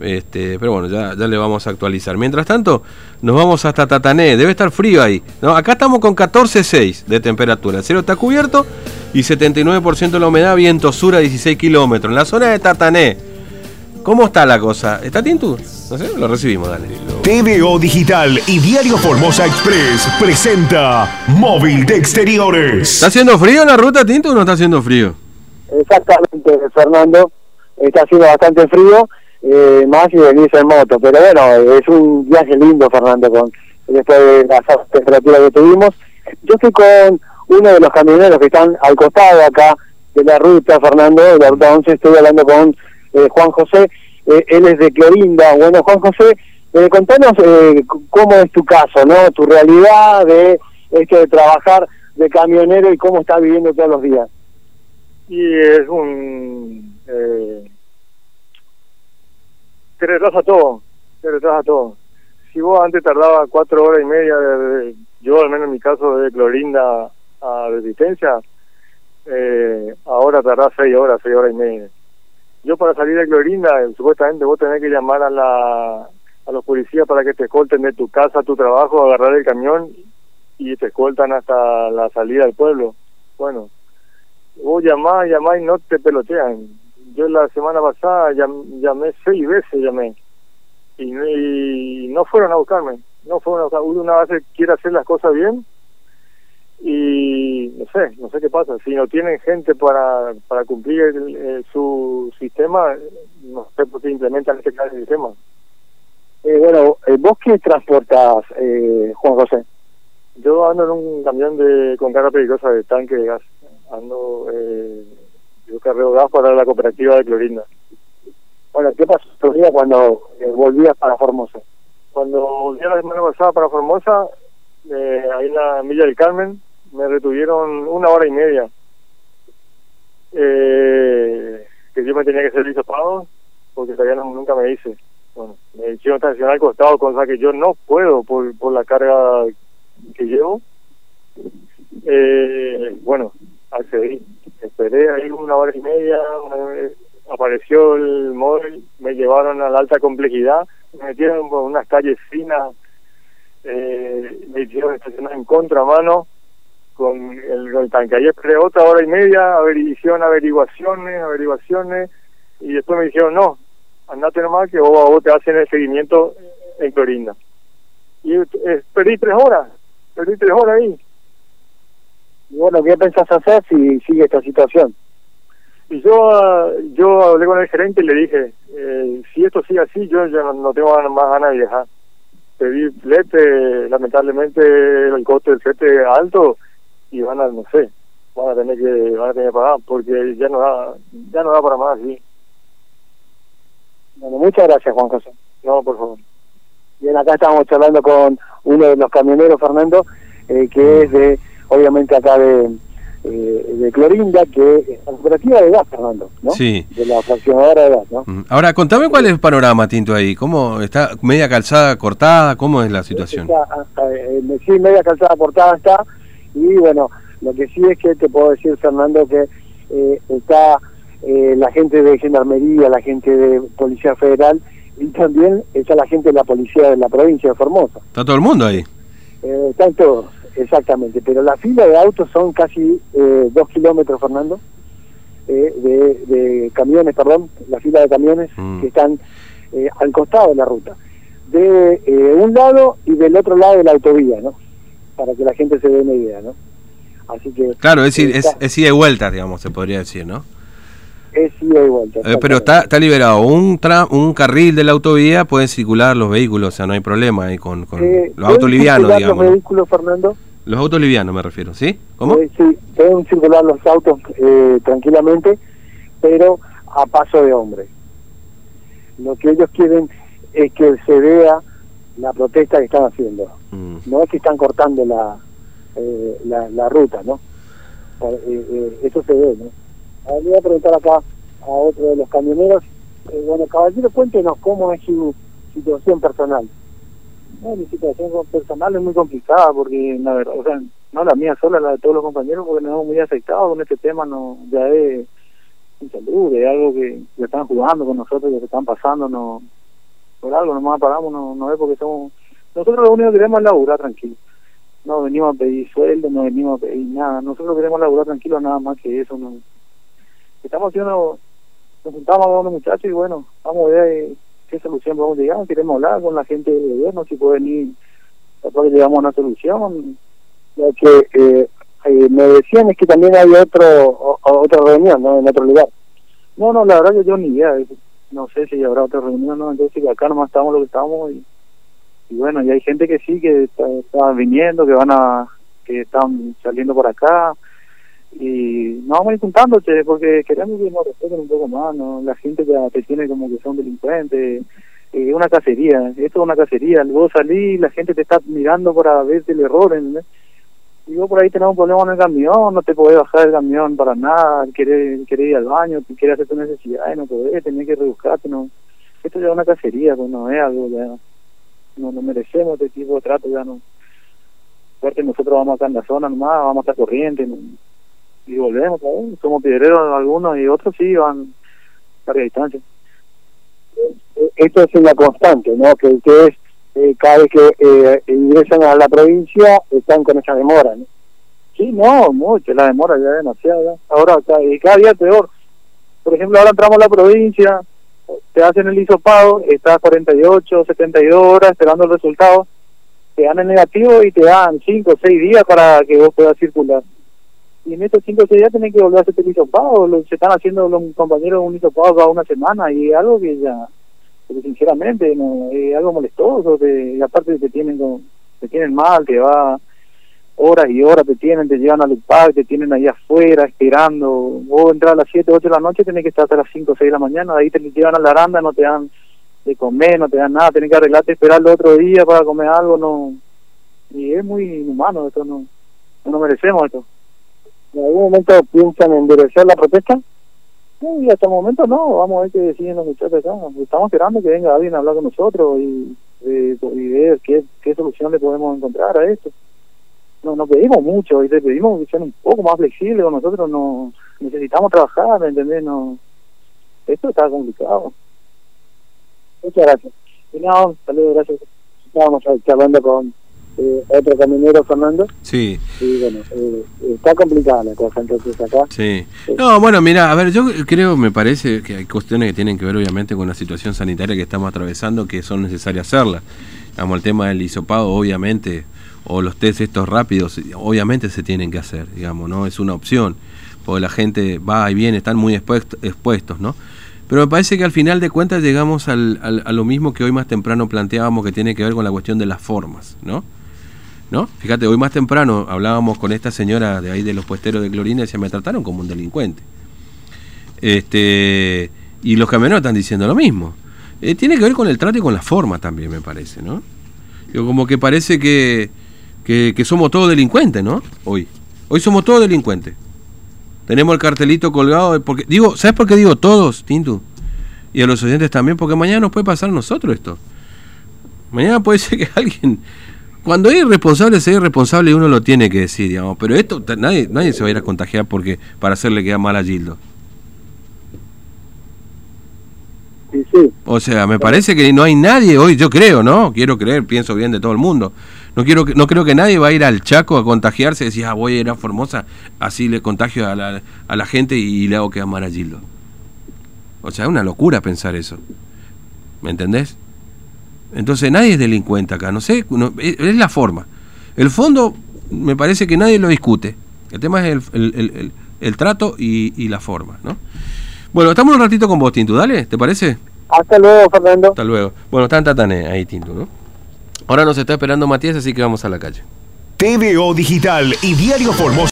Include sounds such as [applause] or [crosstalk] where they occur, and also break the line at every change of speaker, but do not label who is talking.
Este, pero bueno, ya, ya le vamos a actualizar. Mientras tanto, nos vamos hasta Tatané. Debe estar frío ahí. ¿no? Acá estamos con 14,6 de temperatura. El cielo está cubierto y 79% de la humedad, viento sur a 16 kilómetros. En la zona de Tatané. ¿Cómo está la cosa? ¿Está Tintu? No sé, lo recibimos, dale.
TVO Digital y Diario Formosa Express presenta Móvil de Exteriores.
¿Está haciendo frío en la ruta, Tintu, o no está haciendo frío?
Exactamente, Fernando. Está haciendo bastante frío, eh, más y venís en moto. Pero bueno, es un viaje lindo, Fernando, con después de las temperaturas que tuvimos. Yo estoy con uno de los camioneros que están al costado acá de la ruta, Fernando, de la ruta 11. Estoy hablando con eh, Juan José. Eh, él es de Clorinda. Bueno, Juan José, eh, contanos eh, cómo es tu caso, ¿no? Tu realidad de esto de trabajar de camionero y cómo estás viviendo todos los días.
Y es un... Eh, te retrasa todo, te retrasa todo. Si vos antes tardaba cuatro horas y media, de, yo al menos en mi caso de Clorinda a Resistencia, eh, ahora tardás seis horas, seis horas y media. Yo para salir de Clorinda, supuestamente vos tenés que llamar a la a los policías para que te escolten de tu casa tu trabajo, agarrar el camión y te escoltan hasta la salida del pueblo. Bueno, vos llamás, llamás y no te pelotean. Yo la semana pasada llamé seis veces, llamé. Y, y, no fueron a buscarme. No fueron a buscarme. Una vez quiere hacer las cosas bien y no sé, no sé qué pasa. Si no tienen gente para, para cumplir el, su sistema, no sé por qué implementan este clase de sistema.
Eh, bueno, eh, ¿vos qué transportas, eh, Juan José?
Yo ando en un camión de con carga peligrosa de tanque de gas. Ando, eh, carreo gas para la cooperativa de Clorinda.
Bueno, ¿qué pasó día cuando eh, volvías para Formosa?
Cuando volví la semana pasada para Formosa, eh, ahí en la Villa del Carmen, me retuvieron una hora y media. Eh, que yo me tenía que ser hisopado, porque todavía no, nunca me hice. Bueno, me hicieron estacionar al costado, cosa que yo no puedo por, por la carga que llevo. Eh, bueno, accedí. Esperé ahí una hora y media, apareció el móvil, me llevaron a la alta complejidad, me metieron por unas calles finas, eh, me hicieron estacionar en contramano con el, tanque. Ahí esperé otra hora y media, hicieron averiguaciones, averiguaciones, y después me dijeron, no, andate nomás que vos, vos te hacen el seguimiento en Clorinda. Y eh, perdí tres horas, perdí tres horas ahí.
Y bueno, ¿qué pensás hacer si sigue esta situación?
Y yo yo hablé con el gerente y le dije, eh, si esto sigue así, yo ya no, tengo más ganas de viajar. Pedí flete, lamentablemente el coste del flete es alto y van a, no sé, van a tener que van a tener que pagar porque ya no da, ya no da para más, sí.
Bueno, muchas gracias, Juan José.
No, por favor.
Bien, acá estamos charlando con uno de los camioneros, Fernando, eh, que es de, obviamente acá de, eh, de Clorinda, que es la cooperativa de gas, Fernando, ¿no?
Sí.
De la fraccionadora de gas, ¿no?
Ahora, contame cuál es el panorama, Tinto, ahí. ¿Cómo está media calzada cortada? ¿Cómo es la situación?
Está, eh, sí, media calzada cortada está, y bueno, lo que sí es que te puedo decir, Fernando, que eh, está eh, la gente de Gendarmería, la gente de Policía Federal y también está la gente de la Policía de la provincia de Formosa.
¿Está todo el mundo ahí?
Eh, están todos, exactamente, pero la fila de autos son casi eh, dos kilómetros, Fernando, eh, de, de, camiones, perdón, la fila de camiones mm. que están eh, al costado de la ruta, de eh, un lado y del otro lado de la autovía, ¿no? Para que la gente se dé una idea, ¿no? Así que...
Claro, es, decir, es, es ida y vuelta, digamos, se podría decir, ¿no?
es ida y vuelta.
Eh, pero está, está liberado un tra un carril de la autovía, pueden circular los vehículos, o sea, no hay problema ahí con, con
Eh,
los autos livianos, digamos.
los vehículos, Fernando?
Los autos livianos me refiero, ¿sí? ¿Cómo?
Eh, sí, pueden circular los autos eh, tranquilamente, pero a paso de hombre. Lo que ellos quieren es que se vea la protesta que están haciendo.
Mm.
No es que están cortando la, eh, la, la ruta, ¿no? Eh, eh, eso se ve, ¿no? Voy a preguntar acá a otro de los camioneros. Bueno, caballero, cuéntenos cómo es su situación personal.
No, mi situación personal es muy complicada porque, la verdad, o sea, no la mía sola, la de todos los compañeros, porque nos hemos muy afectados con este tema, no ya es insalubre, es algo que, están jugando con nosotros, que se están pasando, no
por algo nomás paramos, no, no es porque somos... Nosotros lo único que queremos es laburar tranquilo. No venimos a pedir sueldo, no venimos a pedir nada. Nosotros queremos laburar tranquilo nada más que eso. No. Estamos haciendo... Nos juntamos con los muchachos y bueno, vamos a ver eh, qué solución podemos llegar. Queremos hablar con la gente del gobierno, si puede venir, después que llegamos a una solución. Ya que eh, eh, me decían es que también hay otro o- otra reunión ¿no? en otro lugar. No, no, la verdad que yo ni idea. No sé si habrá otra reunión, ¿no? Entonces acá nomás estamos lo que estamos y, y bueno, y hay gente que sí, que está, está viniendo, que van a, que están saliendo por acá y nos vamos a ir porque queremos que nos respeten un poco más, ¿no? La gente ya te tiene como que son delincuentes, es una cacería, esto es una cacería, vos salís, la gente te está mirando para verte el error, ¿entendés? Y vos por ahí tenés un problema en el camión, no te podés bajar del camión para nada, querés, querés ir al baño, querés hacer tu necesidad no podés, tenés que rebuscarte, no. Esto ya es una cacería, pues no es algo, ya no, no merecemos este tipo de trato, ya no. Nosotros vamos acá en la zona nomás, vamos hasta corriente ¿no? Y volvemos, ¿sabes? somos piedreros algunos y otros sí van a larga distancia. Esto es una constante, ¿no? Que ustedes eh, cada vez que eh, ingresan a la provincia están con esa demora, ¿no? Sí, no, mucho, la demora ya es demasiada. Ahora, cada, y cada día peor. Por ejemplo, ahora entramos a la provincia, te hacen el hisopado, estás 48, 72 horas esperando el resultado, te dan el negativo y te dan 5 o 6 días para que vos puedas circular. Y en estos 5 o 6 días tenés que volver a hacer el hisopado, lo, se están haciendo los compañeros un hisopado cada una semana y es algo que ya, sinceramente, no, es algo molestoso, te, y aparte te tienen, con- te tienen mal, te va horas y horas te tienen, te llevan al UPAC, te tienen ahí afuera esperando. Vos entras a las 7, 8 de la noche, tenés que estar hasta las 5 o 6 de la mañana, ahí te llevan a la aranda, no te dan de comer, no te dan nada, tenés que arreglarte, esperar el otro día para comer algo, no. Y es muy inhumano esto, no, no merecemos esto. ¿En algún momento piensan endurecer la protesta? Y hasta el momento no, vamos a ver qué deciden los muchachos acá. Estamos esperando que venga alguien a hablar con nosotros y, eh, ver qué, solución le podemos encontrar a esto no, no pedimos mucho, y te pedimos que sean un poco más flexibles nosotros, no necesitamos trabajar, ¿me entendés? No, esto está complicado. Muchas gracias. Y no, saludos, gracias. Estábamos charlando con eh, otro camionero, Fernando,
Sí,
y bueno, eh, está complicada la cosa, entonces acá.
sí. No, bueno, mira, a ver, yo creo, me parece que hay cuestiones que tienen que ver obviamente con la situación sanitaria que estamos atravesando que son necesarias hacerlas. Digamos, el tema del hisopado, obviamente, o los test estos rápidos, obviamente se tienen que hacer, digamos, ¿no? Es una opción, porque la gente va y viene, están muy expuest- expuestos, ¿no? Pero me parece que al final de cuentas llegamos al, al- a lo mismo que hoy más temprano planteábamos, que tiene que ver con la cuestión de las formas, ¿no? ¿No? Fíjate, hoy más temprano hablábamos con esta señora de ahí de los puesteros de Clorina y decía, me trataron como un delincuente. Este, y los camioneros están diciendo lo mismo. Eh, tiene que ver con el trato y con la forma también, me parece, ¿no? Digo, como que parece que, que, somos todos delincuentes, ¿no? Hoy. Hoy somos todos delincuentes. Tenemos el cartelito colgado. de- Porque, digo, ¿Sabes por qué digo todos, Tintu? Y a los oyentes también, porque mañana nos puede pasar a nosotros esto. Mañana puede ser que [laughs] alguien. Cuando es irresponsable, es irresponsable y uno lo tiene que decir, digamos. Pero esto, nadie, nadie se va a ir a contagiar porque para hacerle quedar mal a Gildo.
Sí, sí.
O sea, me parece que no hay nadie hoy, yo creo, ¿no? Quiero creer, pienso bien de todo el mundo. No quiero que- no creo que nadie va a ir al Chaco a contagiarse y decir, ah, voy a ir a Formosa, así le contagio a la, a la gente y le hago quedar mal a Gildo. O sea, es una locura pensar eso. ¿Me entendés? Entonces nadie es delincuente acá, no sé, no- es, es la forma. El fondo me parece que nadie lo discute. El tema es el, el- el- el- el trato y, y la forma, ¿no? Bueno, estamos un ratito con vos, Tintu, dale, ¿te parece?
Hasta luego, Fernando.
Hasta luego. Bueno, está en Tatané, ahí Tintu, ¿no? Ahora nos está esperando Matías, así que vamos a la calle.
TVO Digital y Diario Formosa.